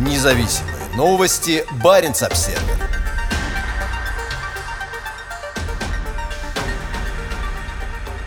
Независимые новости. Барин обсерва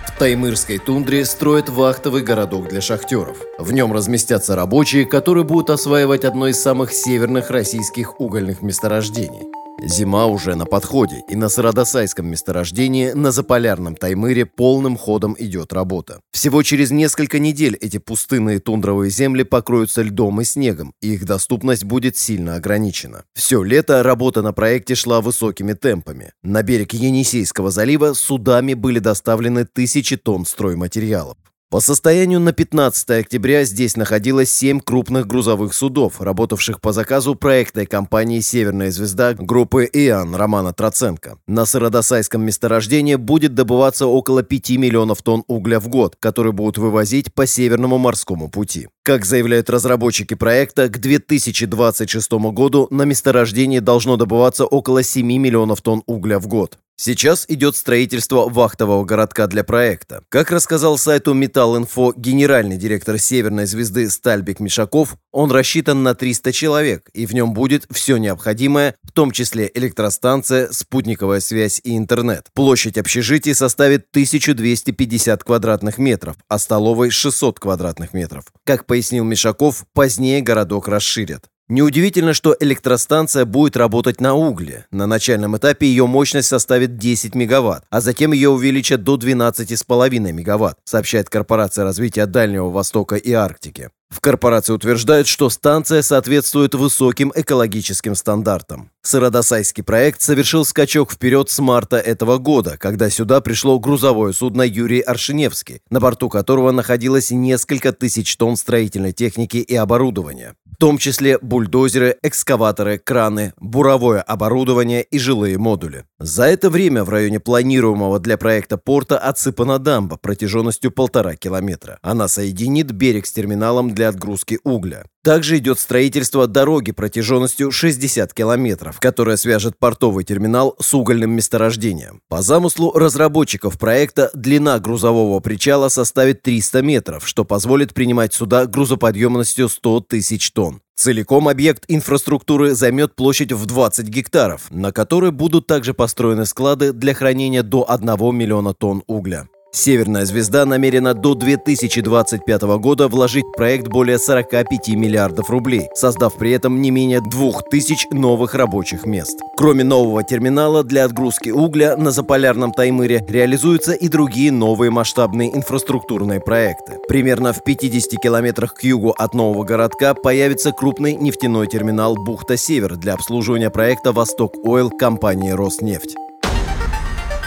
В Таймырской тундре строят вахтовый городок для шахтеров. В нем разместятся рабочие, которые будут осваивать одно из самых северных российских угольных месторождений. Зима уже на подходе, и на Сарадосайском месторождении на заполярном Таймыре полным ходом идет работа. Всего через несколько недель эти пустынные тундровые земли покроются льдом и снегом, и их доступность будет сильно ограничена. Все лето работа на проекте шла высокими темпами. На берег Енисейского залива судами были доставлены тысячи тонн стройматериалов. По состоянию на 15 октября здесь находилось 7 крупных грузовых судов, работавших по заказу проектной компании «Северная звезда» группы «Иоанн» Романа Троценко. На Сыродосайском месторождении будет добываться около 5 миллионов тонн угля в год, которые будут вывозить по Северному морскому пути. Как заявляют разработчики проекта, к 2026 году на месторождении должно добываться около 7 миллионов тонн угля в год. Сейчас идет строительство вахтового городка для проекта. Как рассказал сайту Металл-Инфо генеральный директор «Северной звезды» Стальбек Мишаков, он рассчитан на 300 человек, и в нем будет все необходимое, в том числе электростанция, спутниковая связь и интернет. Площадь общежитий составит 1250 квадратных метров, а столовой 600 квадратных метров. Как пояснил Мишаков, позднее городок расширят. Неудивительно, что электростанция будет работать на угле. На начальном этапе ее мощность составит 10 мегаватт, а затем ее увеличат до 12,5 мегаватт, сообщает Корпорация развития Дальнего Востока и Арктики. В корпорации утверждают, что станция соответствует высоким экологическим стандартам. Сыродосайский проект совершил скачок вперед с марта этого года, когда сюда пришло грузовое судно Юрий Аршиневский, на борту которого находилось несколько тысяч тонн строительной техники и оборудования том числе бульдозеры, экскаваторы, краны, буровое оборудование и жилые модули. За это время в районе планируемого для проекта порта отсыпана дамба протяженностью полтора километра. Она соединит берег с терминалом для отгрузки угля. Также идет строительство дороги протяженностью 60 километров, которая свяжет портовый терминал с угольным месторождением. По замыслу разработчиков проекта длина грузового причала составит 300 метров, что позволит принимать суда грузоподъемностью 100 тысяч тонн. Целиком объект инфраструктуры займет площадь в 20 гектаров, на которой будут также построены склады для хранения до 1 миллиона тонн угля. Северная звезда намерена до 2025 года вложить в проект более 45 миллиардов рублей, создав при этом не менее 2000 новых рабочих мест. Кроме нового терминала для отгрузки угля на заполярном Таймыре реализуются и другие новые масштабные инфраструктурные проекты. Примерно в 50 километрах к югу от нового городка появится крупный нефтяной терминал «Бухта-Север» для обслуживания проекта «Восток Ойл» компании «Роснефть».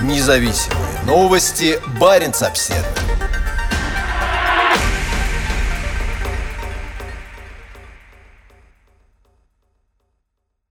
Независимые новости. Барин обседный.